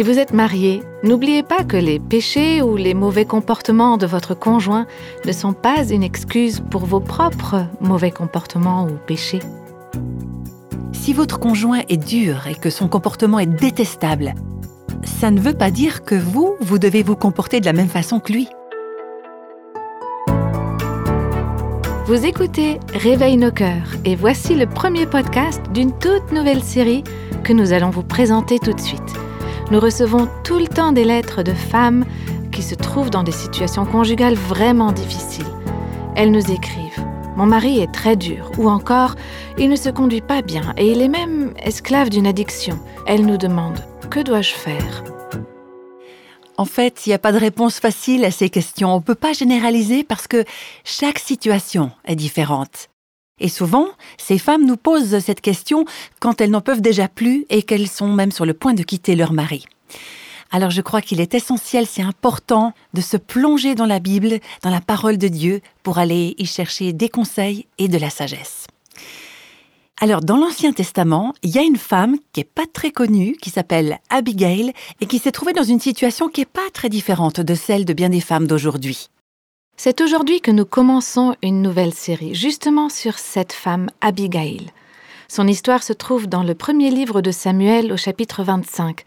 Si vous êtes marié, n'oubliez pas que les péchés ou les mauvais comportements de votre conjoint ne sont pas une excuse pour vos propres mauvais comportements ou péchés. Si votre conjoint est dur et que son comportement est détestable, ça ne veut pas dire que vous, vous devez vous comporter de la même façon que lui. Vous écoutez Réveille nos cœurs et voici le premier podcast d'une toute nouvelle série que nous allons vous présenter tout de suite. Nous recevons tout le temps des lettres de femmes qui se trouvent dans des situations conjugales vraiment difficiles. Elles nous écrivent Mon mari est très dur ou encore Il ne se conduit pas bien et il est même esclave d'une addiction. Elles nous demandent Que dois-je faire? En fait, il n'y a pas de réponse facile à ces questions. On ne peut pas généraliser parce que chaque situation est différente. Et souvent, ces femmes nous posent cette question quand elles n'en peuvent déjà plus et qu'elles sont même sur le point de quitter leur mari. Alors je crois qu'il est essentiel, c'est important de se plonger dans la Bible, dans la parole de Dieu, pour aller y chercher des conseils et de la sagesse. Alors, dans l'Ancien Testament, il y a une femme qui est pas très connue, qui s'appelle Abigail, et qui s'est trouvée dans une situation qui est pas très différente de celle de bien des femmes d'aujourd'hui. C'est aujourd'hui que nous commençons une nouvelle série, justement sur cette femme Abigail. Son histoire se trouve dans le premier livre de Samuel au chapitre 25.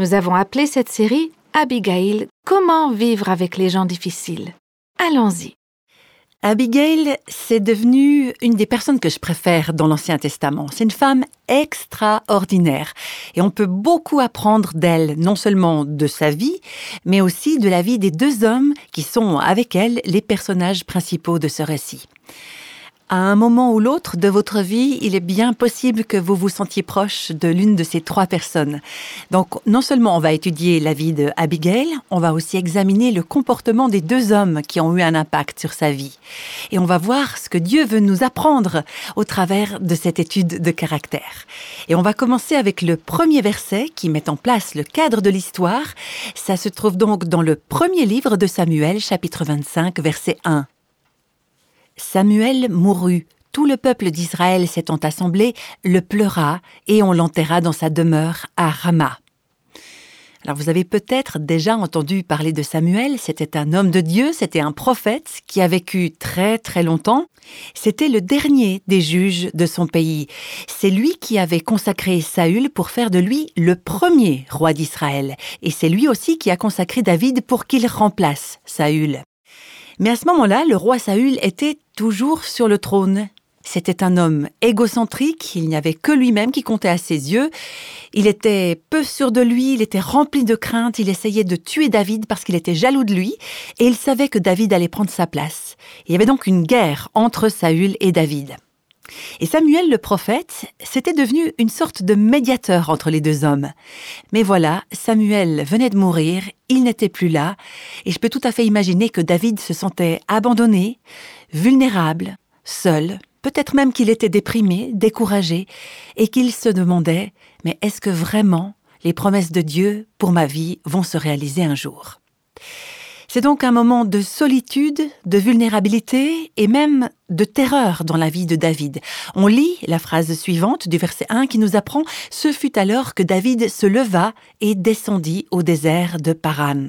Nous avons appelé cette série Abigail, comment vivre avec les gens difficiles. Allons-y. Abigail, c'est devenue une des personnes que je préfère dans l'Ancien Testament. C'est une femme extraordinaire et on peut beaucoup apprendre d'elle, non seulement de sa vie, mais aussi de la vie des deux hommes qui sont avec elle les personnages principaux de ce récit à un moment ou l'autre de votre vie, il est bien possible que vous vous sentiez proche de l'une de ces trois personnes. Donc, non seulement on va étudier la vie de Abigail, on va aussi examiner le comportement des deux hommes qui ont eu un impact sur sa vie. Et on va voir ce que Dieu veut nous apprendre au travers de cette étude de caractère. Et on va commencer avec le premier verset qui met en place le cadre de l'histoire. Ça se trouve donc dans le premier livre de Samuel, chapitre 25, verset 1. Samuel mourut. Tout le peuple d'Israël s'étant assemblé, le pleura et on l'enterra dans sa demeure à Rama. Alors vous avez peut-être déjà entendu parler de Samuel, c'était un homme de Dieu, c'était un prophète qui a vécu très très longtemps. C'était le dernier des juges de son pays. C'est lui qui avait consacré Saül pour faire de lui le premier roi d'Israël. Et c'est lui aussi qui a consacré David pour qu'il remplace Saül. Mais à ce moment-là, le roi Saül était toujours sur le trône. C'était un homme égocentrique, il n'y avait que lui-même qui comptait à ses yeux. Il était peu sûr de lui, il était rempli de crainte, il essayait de tuer David parce qu'il était jaloux de lui, et il savait que David allait prendre sa place. Il y avait donc une guerre entre Saül et David. Et Samuel le prophète, c'était devenu une sorte de médiateur entre les deux hommes. Mais voilà, Samuel venait de mourir, il n'était plus là, et je peux tout à fait imaginer que David se sentait abandonné, vulnérable, seul, peut-être même qu'il était déprimé, découragé, et qu'il se demandait, mais est-ce que vraiment les promesses de Dieu pour ma vie vont se réaliser un jour? C'est donc un moment de solitude, de vulnérabilité et même de terreur dans la vie de David. On lit la phrase suivante du verset 1 qui nous apprend Ce fut alors que David se leva et descendit au désert de Paran.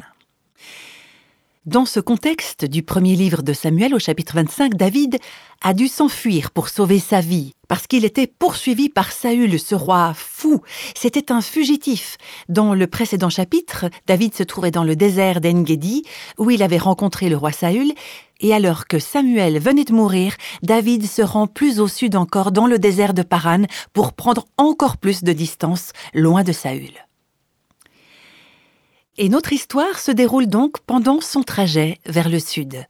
Dans ce contexte du premier livre de Samuel au chapitre 25, David a dû s'enfuir pour sauver sa vie, parce qu'il était poursuivi par Saül, ce roi fou. C'était un fugitif. Dans le précédent chapitre, David se trouvait dans le désert d'Engedi, où il avait rencontré le roi Saül, et alors que Samuel venait de mourir, David se rend plus au sud encore dans le désert de Paran pour prendre encore plus de distance loin de Saül. Et notre histoire se déroule donc pendant son trajet vers le sud.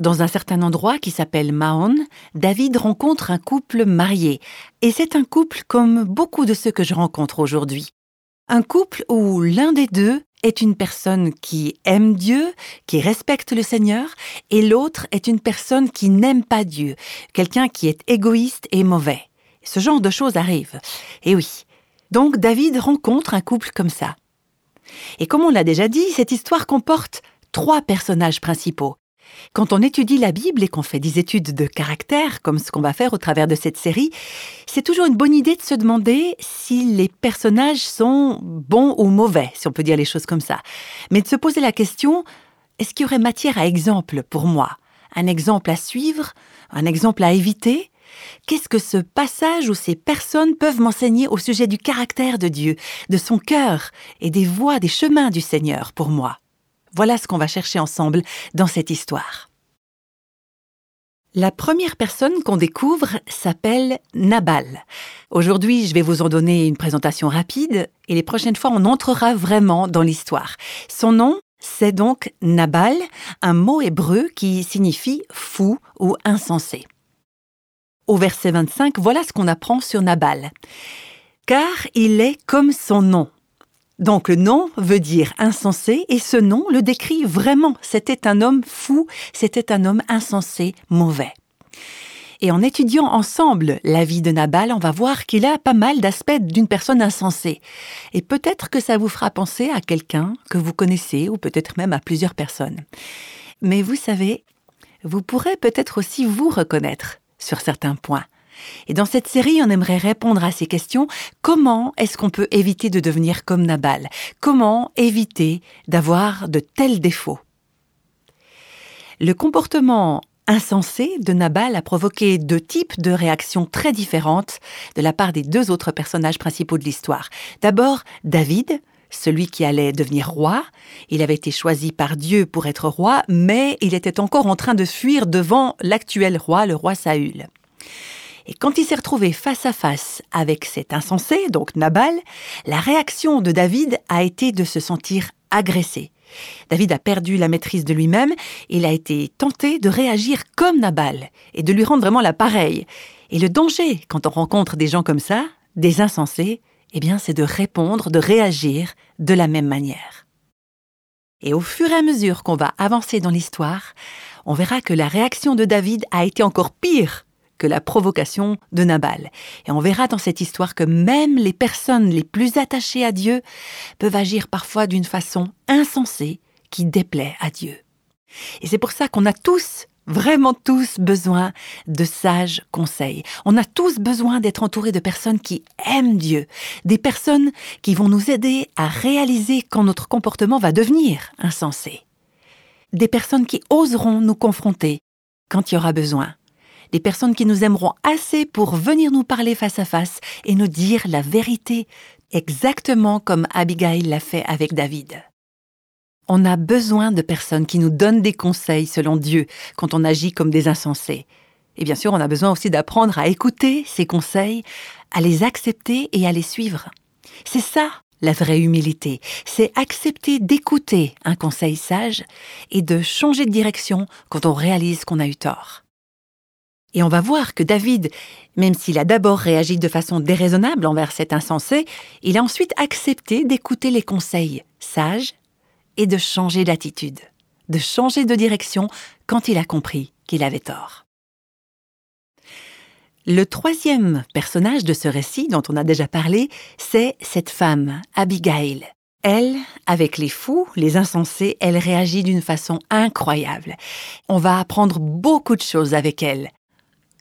Dans un certain endroit qui s'appelle Mahon, David rencontre un couple marié. Et c'est un couple comme beaucoup de ceux que je rencontre aujourd'hui. Un couple où l'un des deux est une personne qui aime Dieu, qui respecte le Seigneur, et l'autre est une personne qui n'aime pas Dieu, quelqu'un qui est égoïste et mauvais. Ce genre de choses arrive. Et oui. Donc David rencontre un couple comme ça. Et comme on l'a déjà dit, cette histoire comporte trois personnages principaux. Quand on étudie la Bible et qu'on fait des études de caractère, comme ce qu'on va faire au travers de cette série, c'est toujours une bonne idée de se demander si les personnages sont bons ou mauvais, si on peut dire les choses comme ça. Mais de se poser la question, est-ce qu'il y aurait matière à exemple pour moi? Un exemple à suivre? Un exemple à éviter? Qu'est-ce que ce passage ou ces personnes peuvent m'enseigner au sujet du caractère de Dieu, de son cœur et des voies, des chemins du Seigneur pour moi? Voilà ce qu'on va chercher ensemble dans cette histoire. La première personne qu'on découvre s'appelle Nabal. Aujourd'hui, je vais vous en donner une présentation rapide et les prochaines fois, on entrera vraiment dans l'histoire. Son nom, c'est donc Nabal, un mot hébreu qui signifie fou ou insensé. Au verset 25, voilà ce qu'on apprend sur Nabal. Car il est comme son nom, donc le nom veut dire insensé et ce nom le décrit vraiment. C'était un homme fou, c'était un homme insensé, mauvais. Et en étudiant ensemble la vie de Nabal, on va voir qu'il a pas mal d'aspects d'une personne insensée. Et peut-être que ça vous fera penser à quelqu'un que vous connaissez ou peut-être même à plusieurs personnes. Mais vous savez, vous pourrez peut-être aussi vous reconnaître sur certains points. Et dans cette série, on aimerait répondre à ces questions. Comment est-ce qu'on peut éviter de devenir comme Nabal? Comment éviter d'avoir de tels défauts? Le comportement insensé de Nabal a provoqué deux types de réactions très différentes de la part des deux autres personnages principaux de l'histoire. D'abord, David, celui qui allait devenir roi. Il avait été choisi par Dieu pour être roi, mais il était encore en train de fuir devant l'actuel roi, le roi Saül. Et quand il s'est retrouvé face à face avec cet insensé, donc Nabal, la réaction de David a été de se sentir agressé. David a perdu la maîtrise de lui-même, il a été tenté de réagir comme Nabal et de lui rendre vraiment la pareille. Et le danger, quand on rencontre des gens comme ça, des insensés, eh bien, c'est de répondre, de réagir de la même manière. Et au fur et à mesure qu'on va avancer dans l'histoire, on verra que la réaction de David a été encore pire que la provocation de Nabal. Et on verra dans cette histoire que même les personnes les plus attachées à Dieu peuvent agir parfois d'une façon insensée qui déplaît à Dieu. Et c'est pour ça qu'on a tous, vraiment tous, besoin de sages conseils. On a tous besoin d'être entourés de personnes qui aiment Dieu, des personnes qui vont nous aider à réaliser quand notre comportement va devenir insensé. Des personnes qui oseront nous confronter quand il y aura besoin des personnes qui nous aimeront assez pour venir nous parler face à face et nous dire la vérité, exactement comme Abigail l'a fait avec David. On a besoin de personnes qui nous donnent des conseils selon Dieu quand on agit comme des insensés. Et bien sûr, on a besoin aussi d'apprendre à écouter ces conseils, à les accepter et à les suivre. C'est ça la vraie humilité, c'est accepter d'écouter un conseil sage et de changer de direction quand on réalise qu'on a eu tort. Et on va voir que David, même s'il a d'abord réagi de façon déraisonnable envers cet insensé, il a ensuite accepté d'écouter les conseils sages et de changer d'attitude, de changer de direction quand il a compris qu'il avait tort. Le troisième personnage de ce récit dont on a déjà parlé, c'est cette femme, Abigail. Elle, avec les fous, les insensés, elle réagit d'une façon incroyable. On va apprendre beaucoup de choses avec elle.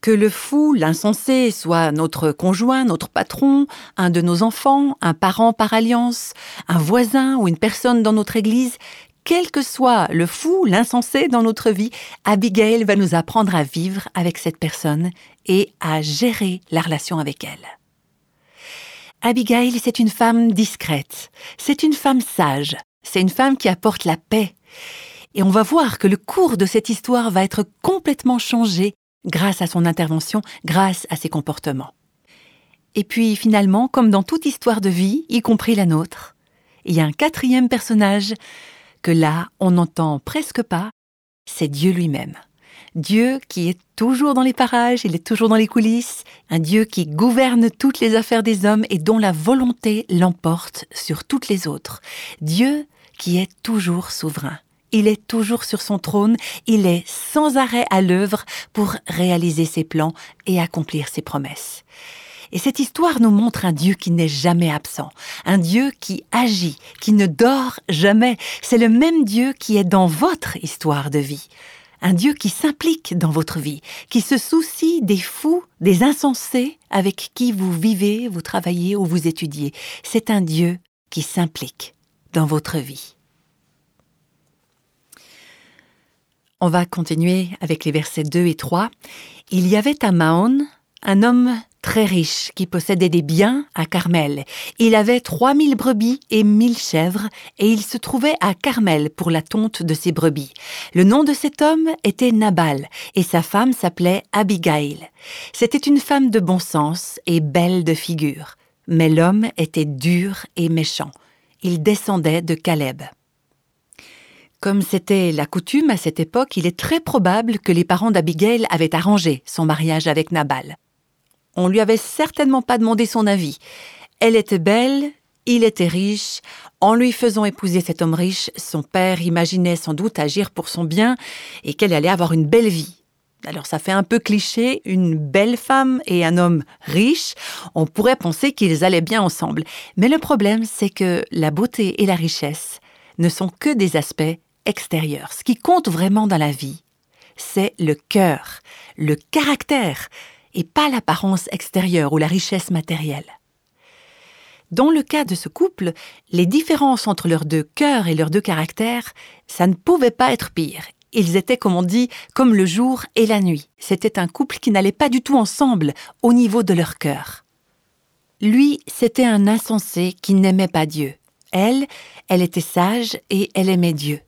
Que le fou, l'insensé, soit notre conjoint, notre patron, un de nos enfants, un parent par alliance, un voisin ou une personne dans notre Église, quel que soit le fou, l'insensé dans notre vie, Abigail va nous apprendre à vivre avec cette personne et à gérer la relation avec elle. Abigail, c'est une femme discrète, c'est une femme sage, c'est une femme qui apporte la paix. Et on va voir que le cours de cette histoire va être complètement changé grâce à son intervention, grâce à ses comportements. Et puis finalement, comme dans toute histoire de vie, y compris la nôtre, il y a un quatrième personnage que là, on n'entend presque pas, c'est Dieu lui-même. Dieu qui est toujours dans les parages, il est toujours dans les coulisses, un Dieu qui gouverne toutes les affaires des hommes et dont la volonté l'emporte sur toutes les autres. Dieu qui est toujours souverain il est toujours sur son trône, il est sans arrêt à l'œuvre pour réaliser ses plans et accomplir ses promesses. Et cette histoire nous montre un Dieu qui n'est jamais absent, un Dieu qui agit, qui ne dort jamais. C'est le même Dieu qui est dans votre histoire de vie. un Dieu qui s'implique dans votre vie, qui se soucie des fous, des insensés avec qui vous vivez, vous travaillez ou vous étudiez. C'est un Dieu qui s'implique dans votre vie. On va continuer avec les versets 2 et 3. Il y avait à Maon un homme très riche qui possédait des biens à Carmel. Il avait trois mille brebis et mille chèvres, et il se trouvait à Carmel pour la tonte de ses brebis. Le nom de cet homme était Nabal, et sa femme s'appelait Abigail. C'était une femme de bon sens et belle de figure. Mais l'homme était dur et méchant. Il descendait de Caleb. Comme c'était la coutume à cette époque, il est très probable que les parents d'Abigail avaient arrangé son mariage avec Nabal. On lui avait certainement pas demandé son avis. Elle était belle, il était riche. En lui faisant épouser cet homme riche, son père imaginait sans doute agir pour son bien et qu'elle allait avoir une belle vie. Alors ça fait un peu cliché, une belle femme et un homme riche, on pourrait penser qu'ils allaient bien ensemble. Mais le problème, c'est que la beauté et la richesse ne sont que des aspects extérieurs. Ce qui compte vraiment dans la vie, c'est le cœur, le caractère, et pas l'apparence extérieure ou la richesse matérielle. Dans le cas de ce couple, les différences entre leurs deux cœurs et leurs deux caractères, ça ne pouvait pas être pire. Ils étaient, comme on dit, comme le jour et la nuit. C'était un couple qui n'allait pas du tout ensemble au niveau de leur cœur. Lui, c'était un insensé qui n'aimait pas Dieu. Elle, elle était sage et elle aimait Dieu.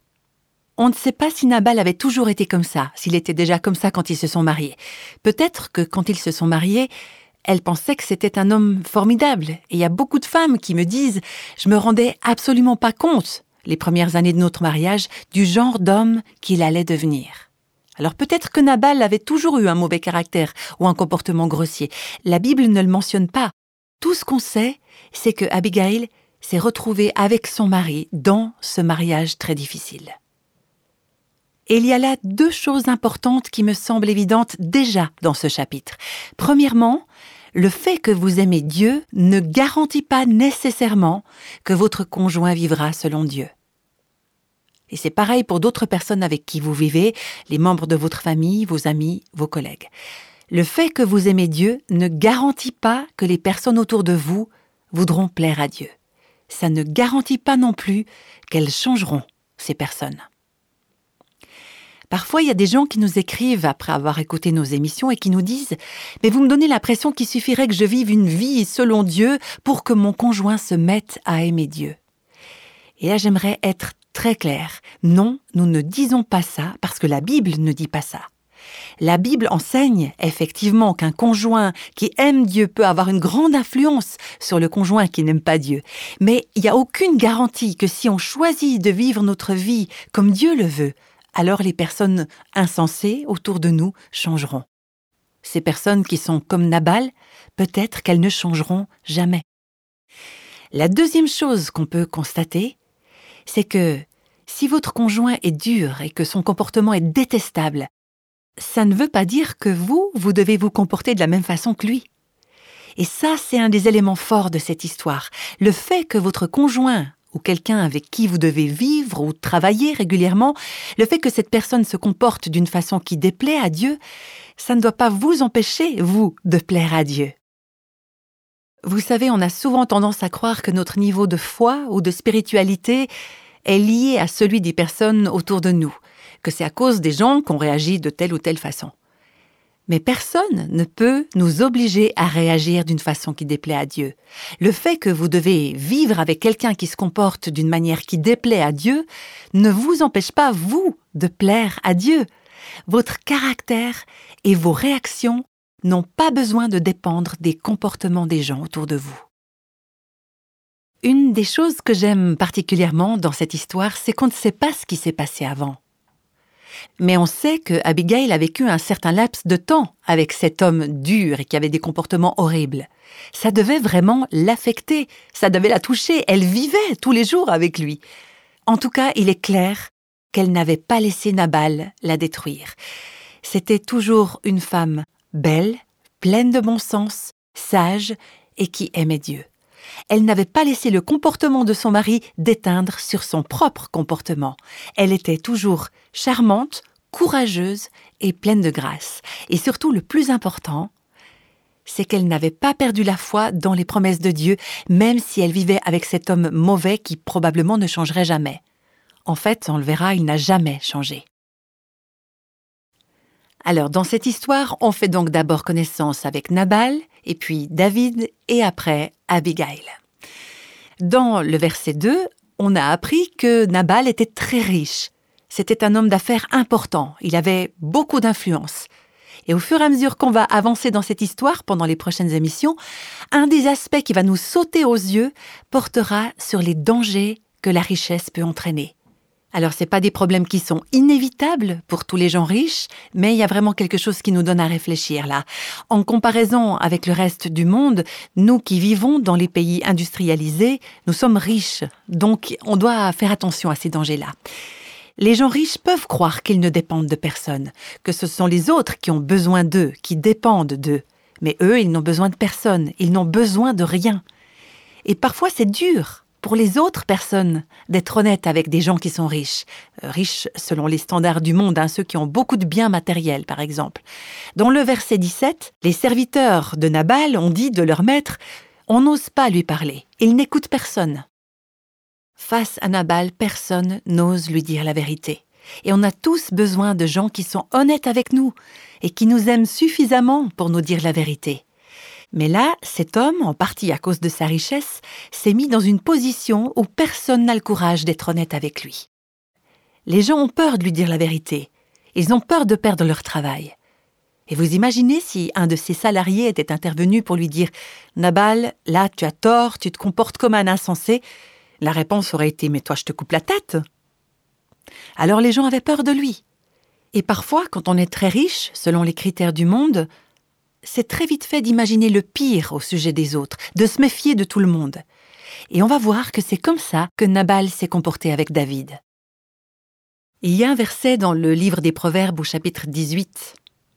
On ne sait pas si Nabal avait toujours été comme ça, s'il était déjà comme ça quand ils se sont mariés. Peut-être que quand ils se sont mariés, elle pensait que c'était un homme formidable. Et il y a beaucoup de femmes qui me disent Je me rendais absolument pas compte, les premières années de notre mariage, du genre d'homme qu'il allait devenir. Alors peut-être que Nabal avait toujours eu un mauvais caractère ou un comportement grossier. La Bible ne le mentionne pas. Tout ce qu'on sait, c'est que Abigail s'est retrouvée avec son mari dans ce mariage très difficile. Et il y a là deux choses importantes qui me semblent évidentes déjà dans ce chapitre. Premièrement, le fait que vous aimez Dieu ne garantit pas nécessairement que votre conjoint vivra selon Dieu. Et c'est pareil pour d'autres personnes avec qui vous vivez, les membres de votre famille, vos amis, vos collègues. Le fait que vous aimez Dieu ne garantit pas que les personnes autour de vous voudront plaire à Dieu. Ça ne garantit pas non plus qu'elles changeront, ces personnes. Parfois, il y a des gens qui nous écrivent après avoir écouté nos émissions et qui nous disent Mais vous me donnez l'impression qu'il suffirait que je vive une vie selon Dieu pour que mon conjoint se mette à aimer Dieu. Et là, j'aimerais être très clair. Non, nous ne disons pas ça parce que la Bible ne dit pas ça. La Bible enseigne effectivement qu'un conjoint qui aime Dieu peut avoir une grande influence sur le conjoint qui n'aime pas Dieu. Mais il n'y a aucune garantie que si on choisit de vivre notre vie comme Dieu le veut, alors les personnes insensées autour de nous changeront. Ces personnes qui sont comme Nabal, peut-être qu'elles ne changeront jamais. La deuxième chose qu'on peut constater, c'est que si votre conjoint est dur et que son comportement est détestable, ça ne veut pas dire que vous, vous devez vous comporter de la même façon que lui. Et ça, c'est un des éléments forts de cette histoire. Le fait que votre conjoint ou quelqu'un avec qui vous devez vivre ou travailler régulièrement, le fait que cette personne se comporte d'une façon qui déplaît à Dieu, ça ne doit pas vous empêcher, vous, de plaire à Dieu. Vous savez, on a souvent tendance à croire que notre niveau de foi ou de spiritualité est lié à celui des personnes autour de nous, que c'est à cause des gens qu'on réagit de telle ou telle façon. Mais personne ne peut nous obliger à réagir d'une façon qui déplaît à Dieu. Le fait que vous devez vivre avec quelqu'un qui se comporte d'une manière qui déplaît à Dieu ne vous empêche pas, vous, de plaire à Dieu. Votre caractère et vos réactions n'ont pas besoin de dépendre des comportements des gens autour de vous. Une des choses que j'aime particulièrement dans cette histoire, c'est qu'on ne sait pas ce qui s'est passé avant. Mais on sait que Abigail a vécu un certain laps de temps avec cet homme dur et qui avait des comportements horribles. Ça devait vraiment l'affecter, ça devait la toucher, elle vivait tous les jours avec lui. En tout cas, il est clair qu'elle n'avait pas laissé Nabal la détruire. C'était toujours une femme belle, pleine de bon sens, sage et qui aimait Dieu. Elle n'avait pas laissé le comportement de son mari déteindre sur son propre comportement. Elle était toujours charmante, courageuse et pleine de grâce. Et surtout, le plus important, c'est qu'elle n'avait pas perdu la foi dans les promesses de Dieu, même si elle vivait avec cet homme mauvais qui probablement ne changerait jamais. En fait, on le verra, il n'a jamais changé. Alors, dans cette histoire, on fait donc d'abord connaissance avec Nabal, et puis David, et après Abigail. Dans le verset 2, on a appris que Nabal était très riche. C'était un homme d'affaires important, il avait beaucoup d'influence. Et au fur et à mesure qu'on va avancer dans cette histoire pendant les prochaines émissions, un des aspects qui va nous sauter aux yeux portera sur les dangers que la richesse peut entraîner. Alors, ce pas des problèmes qui sont inévitables pour tous les gens riches, mais il y a vraiment quelque chose qui nous donne à réfléchir là. En comparaison avec le reste du monde, nous qui vivons dans les pays industrialisés, nous sommes riches, donc on doit faire attention à ces dangers-là. Les gens riches peuvent croire qu'ils ne dépendent de personne, que ce sont les autres qui ont besoin d'eux, qui dépendent d'eux. Mais eux, ils n'ont besoin de personne, ils n'ont besoin de rien. Et parfois c'est dur pour les autres personnes d'être honnêtes avec des gens qui sont riches, euh, riches selon les standards du monde, hein, ceux qui ont beaucoup de biens matériels par exemple. Dans le verset 17, les serviteurs de Nabal ont dit de leur maître On n'ose pas lui parler, il n'écoute personne. Face à Nabal, personne n'ose lui dire la vérité. Et on a tous besoin de gens qui sont honnêtes avec nous et qui nous aiment suffisamment pour nous dire la vérité. Mais là, cet homme, en partie à cause de sa richesse, s'est mis dans une position où personne n'a le courage d'être honnête avec lui. Les gens ont peur de lui dire la vérité. Ils ont peur de perdre leur travail. Et vous imaginez si un de ses salariés était intervenu pour lui dire Nabal, là tu as tort, tu te comportes comme un insensé, la réponse aurait été Mais toi, je te coupe la tête. Alors les gens avaient peur de lui. Et parfois, quand on est très riche, selon les critères du monde, c'est très vite fait d'imaginer le pire au sujet des autres, de se méfier de tout le monde. Et on va voir que c'est comme ça que Nabal s'est comporté avec David. Il y a un verset dans le livre des Proverbes au chapitre 18.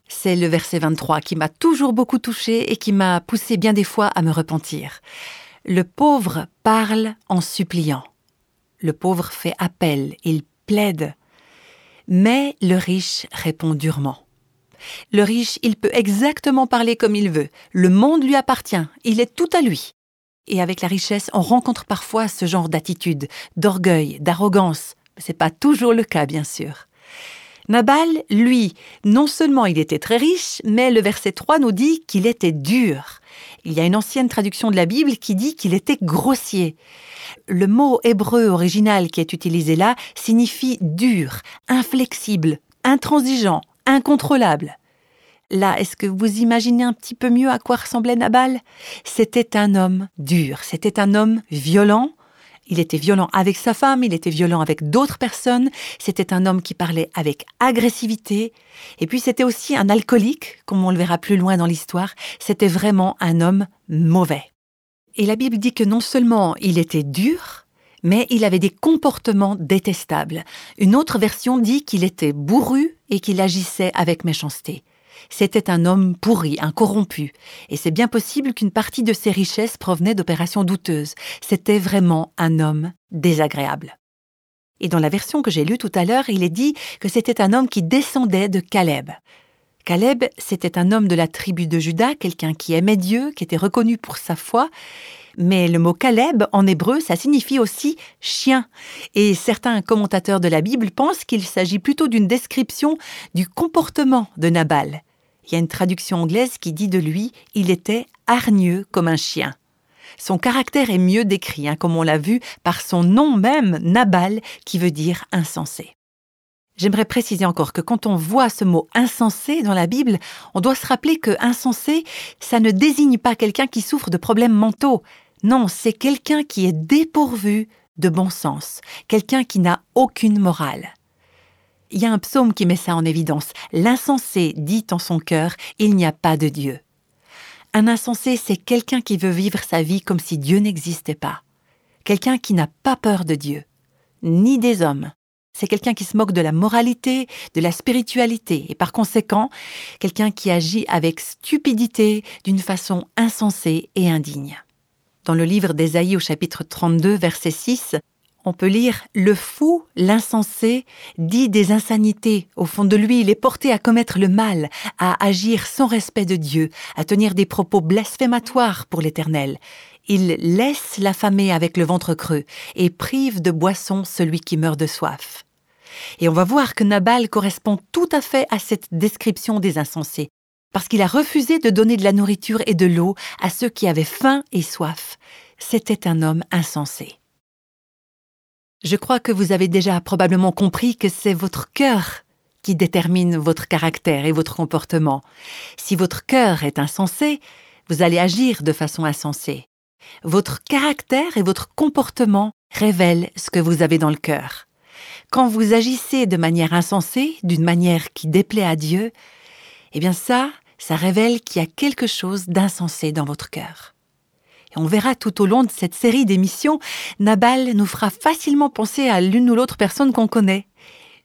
C'est le verset 23 qui m'a toujours beaucoup touché et qui m'a poussé bien des fois à me repentir. Le pauvre parle en suppliant. Le pauvre fait appel, il plaide. Mais le riche répond durement. Le riche, il peut exactement parler comme il veut. Le monde lui appartient, il est tout à lui. Et avec la richesse, on rencontre parfois ce genre d'attitude, d'orgueil, d'arrogance. Ce n'est pas toujours le cas, bien sûr. Nabal, lui, non seulement il était très riche, mais le verset 3 nous dit qu'il était dur. Il y a une ancienne traduction de la Bible qui dit qu'il était grossier. Le mot hébreu original qui est utilisé là signifie dur, inflexible, intransigeant, incontrôlable. Là, est-ce que vous imaginez un petit peu mieux à quoi ressemblait Nabal? C'était un homme dur, c'était un homme violent, il était violent avec sa femme, il était violent avec d'autres personnes, c'était un homme qui parlait avec agressivité, et puis c'était aussi un alcoolique, comme on le verra plus loin dans l'histoire, c'était vraiment un homme mauvais. Et la Bible dit que non seulement il était dur, mais il avait des comportements détestables. Une autre version dit qu'il était bourru et qu'il agissait avec méchanceté. C'était un homme pourri, un corrompu, et c'est bien possible qu'une partie de ses richesses provenait d'opérations douteuses. C'était vraiment un homme désagréable. Et dans la version que j'ai lue tout à l'heure, il est dit que c'était un homme qui descendait de Caleb. Caleb, c'était un homme de la tribu de Juda, quelqu'un qui aimait Dieu, qui était reconnu pour sa foi, mais le mot Caleb en hébreu, ça signifie aussi chien. Et certains commentateurs de la Bible pensent qu'il s'agit plutôt d'une description du comportement de Nabal. Il y a une traduction anglaise qui dit de lui il était hargneux comme un chien. Son caractère est mieux décrit, hein, comme on l'a vu, par son nom même, Nabal, qui veut dire insensé. J'aimerais préciser encore que quand on voit ce mot insensé dans la Bible, on doit se rappeler que insensé, ça ne désigne pas quelqu'un qui souffre de problèmes mentaux. Non, c'est quelqu'un qui est dépourvu de bon sens, quelqu'un qui n'a aucune morale. Il y a un psaume qui met ça en évidence. L'insensé dit en son cœur, il n'y a pas de Dieu. Un insensé, c'est quelqu'un qui veut vivre sa vie comme si Dieu n'existait pas. Quelqu'un qui n'a pas peur de Dieu, ni des hommes. C'est quelqu'un qui se moque de la moralité, de la spiritualité, et par conséquent, quelqu'un qui agit avec stupidité, d'une façon insensée et indigne. Dans le livre d'Ésaïe au chapitre 32, verset 6, on peut lire Le fou, l'insensé, dit des insanités. Au fond de lui, il est porté à commettre le mal, à agir sans respect de Dieu, à tenir des propos blasphématoires pour l'Éternel. Il laisse l'affamé avec le ventre creux et prive de boisson celui qui meurt de soif. Et on va voir que Nabal correspond tout à fait à cette description des insensés, parce qu'il a refusé de donner de la nourriture et de l'eau à ceux qui avaient faim et soif. C'était un homme insensé. Je crois que vous avez déjà probablement compris que c'est votre cœur qui détermine votre caractère et votre comportement. Si votre cœur est insensé, vous allez agir de façon insensée. Votre caractère et votre comportement révèlent ce que vous avez dans le cœur. Quand vous agissez de manière insensée, d'une manière qui déplaît à Dieu, eh bien ça, ça révèle qu'il y a quelque chose d'insensé dans votre cœur. Et on verra tout au long de cette série d'émissions, Nabal nous fera facilement penser à l'une ou l'autre personne qu'on connaît.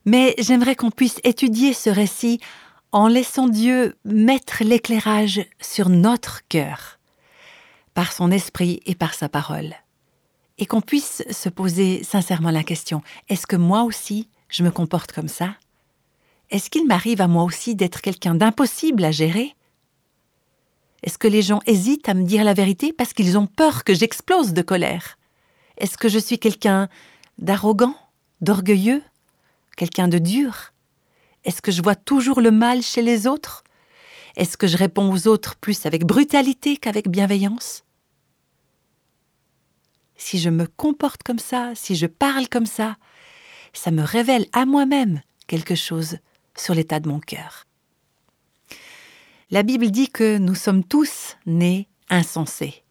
Mais j'aimerais qu'on puisse étudier ce récit en laissant Dieu mettre l'éclairage sur notre cœur, par son esprit et par sa parole. Et qu'on puisse se poser sincèrement la question, est-ce que moi aussi je me comporte comme ça? Est-ce qu'il m'arrive à moi aussi d'être quelqu'un d'impossible à gérer? Est-ce que les gens hésitent à me dire la vérité parce qu'ils ont peur que j'explose de colère? Est-ce que je suis quelqu'un d'arrogant, d'orgueilleux, quelqu'un de dur? Est-ce que je vois toujours le mal chez les autres? Est-ce que je réponds aux autres plus avec brutalité qu'avec bienveillance? Si je me comporte comme ça, si je parle comme ça, ça me révèle à moi-même quelque chose sur l'état de mon cœur. La Bible dit que nous sommes tous nés insensés.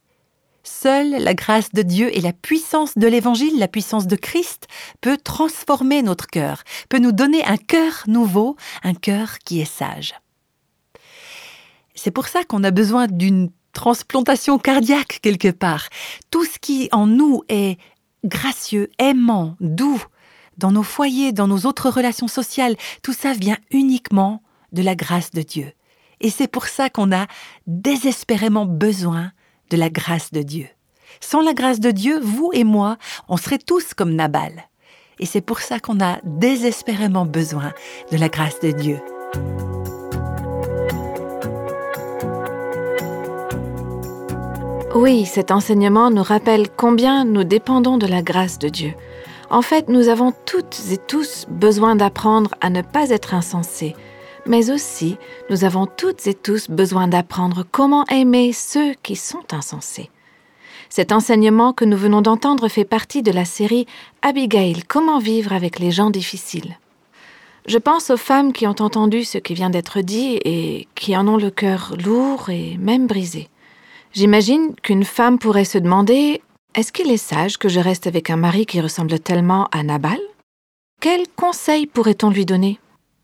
Seule la grâce de Dieu et la puissance de l'Évangile, la puissance de Christ, peut transformer notre cœur, peut nous donner un cœur nouveau, un cœur qui est sage. C'est pour ça qu'on a besoin d'une transplantation cardiaque quelque part. Tout ce qui en nous est gracieux, aimant, doux, dans nos foyers, dans nos autres relations sociales, tout ça vient uniquement de la grâce de Dieu. Et c'est pour ça qu'on a désespérément besoin de la grâce de Dieu. Sans la grâce de Dieu, vous et moi, on serait tous comme Nabal. Et c'est pour ça qu'on a désespérément besoin de la grâce de Dieu. Oui, cet enseignement nous rappelle combien nous dépendons de la grâce de Dieu. En fait, nous avons toutes et tous besoin d'apprendre à ne pas être insensés, mais aussi nous avons toutes et tous besoin d'apprendre comment aimer ceux qui sont insensés. Cet enseignement que nous venons d'entendre fait partie de la série Abigail, comment vivre avec les gens difficiles. Je pense aux femmes qui ont entendu ce qui vient d'être dit et qui en ont le cœur lourd et même brisé. J'imagine qu'une femme pourrait se demander Est-ce qu'il est sage que je reste avec un mari qui ressemble tellement à Nabal? Quels conseils pourrait-on lui donner?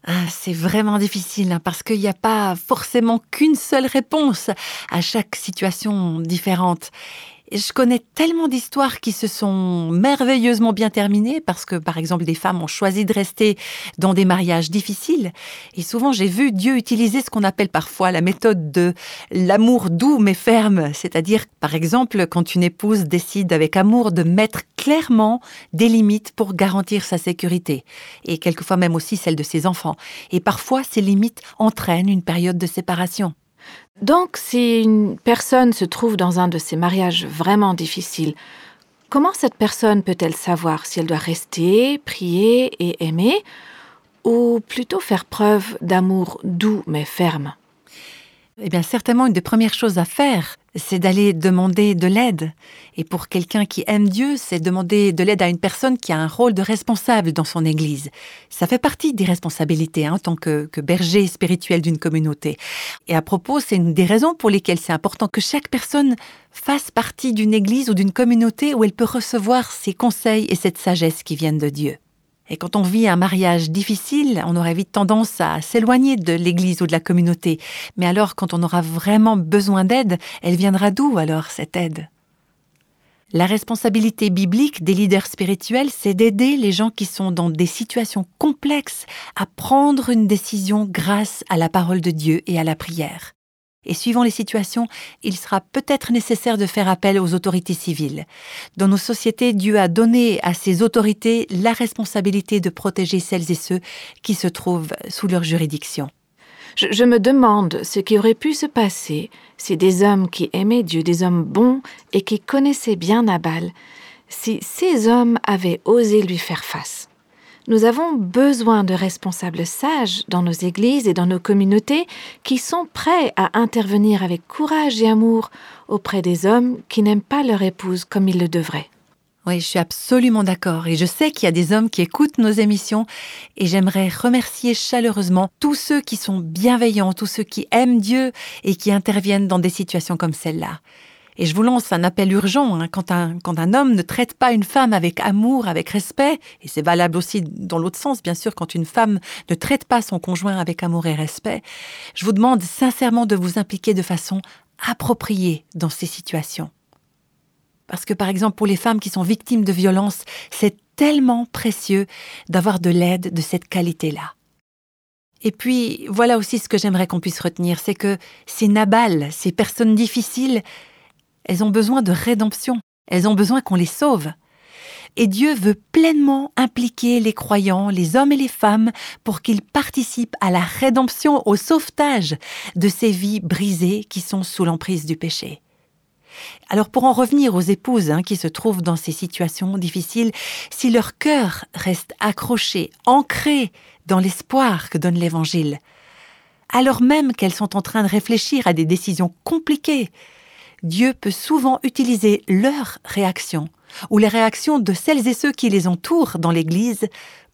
Ah, c'est vraiment difficile hein, parce qu'il n'y a pas forcément qu'une seule réponse à chaque situation différente. Je connais tellement d'histoires qui se sont merveilleusement bien terminées parce que, par exemple, des femmes ont choisi de rester dans des mariages difficiles. Et souvent, j'ai vu Dieu utiliser ce qu'on appelle parfois la méthode de l'amour doux mais ferme. C'est-à-dire, par exemple, quand une épouse décide avec amour de mettre clairement des limites pour garantir sa sécurité. Et quelquefois même aussi celle de ses enfants. Et parfois, ces limites entraînent une période de séparation. Donc, si une personne se trouve dans un de ces mariages vraiment difficiles, comment cette personne peut-elle savoir si elle doit rester, prier et aimer, ou plutôt faire preuve d'amour doux mais ferme? Eh bien, certainement, une des premières choses à faire, c'est d'aller demander de l'aide. Et pour quelqu'un qui aime Dieu, c'est demander de l'aide à une personne qui a un rôle de responsable dans son Église. Ça fait partie des responsabilités hein, en tant que, berger spirituel d'une communauté. Et à propos, c'est une des raisons pour lesquelles c'est important que chaque personne fasse partie d'une Église ou d'une communauté où elle peut recevoir ces conseils et cette sagesse qui viennent de Dieu. Et quand on vit un mariage difficile, on aurait vite tendance à s'éloigner de l'Église ou de la communauté. Mais alors, quand on aura vraiment besoin d'aide, elle viendra d'où alors cette aide? La responsabilité biblique des leaders spirituels, c'est d'aider les gens qui sont dans des situations complexes à prendre une décision grâce à la parole de Dieu et à la prière. Et suivant les situations, il sera peut-être nécessaire de faire appel aux autorités civiles. Dans nos sociétés, Dieu a donné à ces autorités la responsabilité de protéger celles et ceux qui se trouvent sous leur juridiction. Je, je, me demande ce qui aurait pu se passer si des hommes qui aimaient Dieu, des hommes bons et qui connaissaient bien Nabal, si ces hommes avaient osé lui faire face. Nous avons besoin de responsables sages dans nos églises et dans nos communautés qui sont prêts à intervenir avec courage et amour auprès des hommes qui n'aiment pas leur épouse comme ils le devraient. Oui, je suis absolument d'accord et je sais qu'il y a des hommes qui écoutent nos émissions et j'aimerais remercier chaleureusement tous ceux qui sont bienveillants, tous ceux qui aiment Dieu et qui interviennent dans des situations comme celle-là. Et je vous lance un appel urgent. Hein, quand, un, quand un homme ne traite pas une femme avec amour, avec respect, et c'est valable aussi dans l'autre sens, bien sûr, quand une femme ne traite pas son conjoint avec amour et respect, je vous demande sincèrement de vous impliquer de façon appropriée dans ces situations. Parce que, par exemple, pour les femmes qui sont victimes de violences, c'est tellement précieux d'avoir de l'aide de cette qualité-là. Et puis, voilà aussi ce que j'aimerais qu'on puisse retenir, c'est que ces Nabal, ces personnes difficiles, elles ont besoin de rédemption, elles ont besoin qu'on les sauve. Et Dieu veut pleinement impliquer les croyants, les hommes et les femmes, pour qu'ils participent à la rédemption, au sauvetage de ces vies brisées qui sont sous l'emprise du péché. Alors pour en revenir aux épouses hein, qui se trouvent dans ces situations difficiles, si leur cœur reste accroché, ancré dans l'espoir que donne l'Évangile, alors même qu'elles sont en train de réfléchir à des décisions compliquées, Dieu peut souvent utiliser leurs réactions ou les réactions de celles et ceux qui les entourent dans l'Église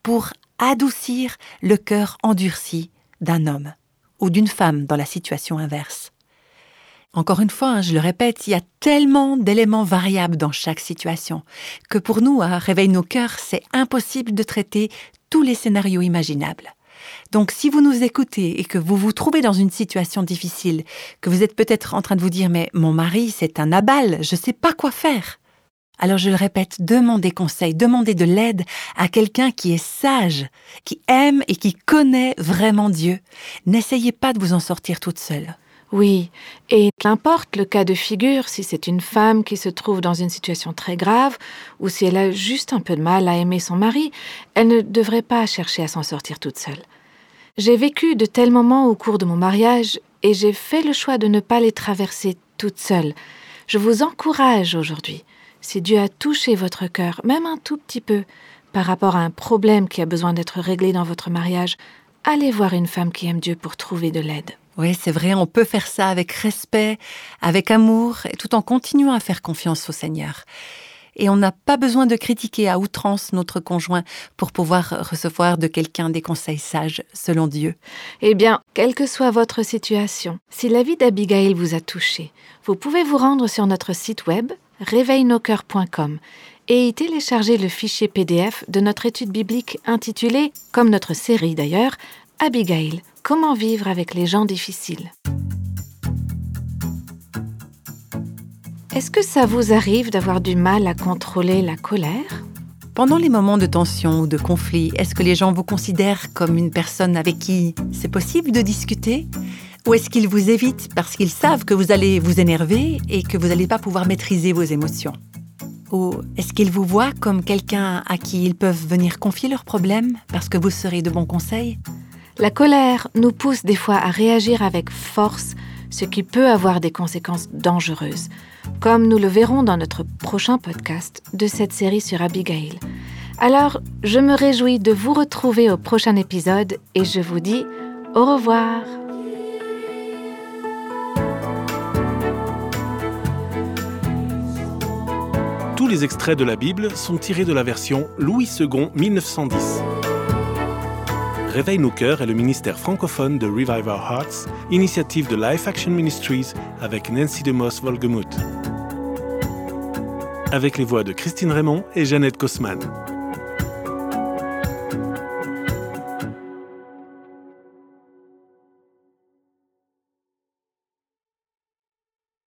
pour adoucir le cœur endurci d'un homme ou d'une femme dans la situation inverse. Encore une fois, hein, je le répète, il y a tellement d'éléments variables dans chaque situation que pour nous, à Réveil nos cœurs, c'est impossible de traiter tous les scénarios imaginables. Donc si vous nous écoutez et que vous vous trouvez dans une situation difficile, que vous êtes peut-être en train de vous dire mais mon mari c'est un abal, je ne sais pas quoi faire. Alors je le répète, demandez conseil, demandez de l'aide à quelqu'un qui est sage, qui aime et qui connaît vraiment Dieu. N'essayez pas de vous en sortir toute seule. Oui, et qu'importe le cas de figure, si c'est une femme qui se trouve dans une situation très grave, ou si elle a juste un peu de mal à aimer son mari, elle ne devrait pas chercher à s'en sortir toute seule. J'ai vécu de tels moments au cours de mon mariage, et j'ai fait le choix de ne pas les traverser toute seule. Je vous encourage aujourd'hui, si Dieu a touché votre cœur, même un tout petit peu, par rapport à un problème qui a besoin d'être réglé dans votre mariage, allez voir une femme qui aime Dieu pour trouver de l'aide. Oui, c'est vrai, on peut faire ça avec respect, avec amour, et tout en continuant à faire confiance au Seigneur. Et on n'a pas besoin de critiquer à outrance notre conjoint pour pouvoir recevoir de quelqu'un des conseils sages selon Dieu. Eh bien, quelle que soit votre situation, si la vie d'Abigail vous a touché, vous pouvez vous rendre sur notre site web réveilnoscoeurs.com et y télécharger le fichier PDF de notre étude biblique intitulée, comme notre série d'ailleurs, Abigail, comment vivre avec les gens difficiles. Est-ce que ça vous arrive d'avoir du mal à contrôler la colère? Pendant les moments de tension ou de conflit, est-ce que les gens vous considèrent comme une personne avec qui c'est possible de discuter? Ou est-ce qu'ils vous évitent parce qu'ils savent que vous allez vous énerver et que vous n'allez pas pouvoir maîtriser vos émotions? Ou est-ce qu'ils vous voient comme quelqu'un à qui ils peuvent venir confier leurs problèmes parce que vous serez de bons conseils? La colère nous pousse des fois à réagir avec force, ce qui peut avoir des conséquences dangereuses, comme nous le verrons dans notre prochain podcast de cette série sur Abigail. Alors, je me réjouis de vous retrouver au prochain épisode et je vous dis au revoir. Tous les extraits de la Bible sont tirés de la version Louis II 1910. Réveille nos cœurs est le ministère francophone de Revive Our Hearts, initiative de Life Action Ministries avec Nancy DeMoss Volgemuth. Avec les voix de Christine Raymond et Jeannette Kosman.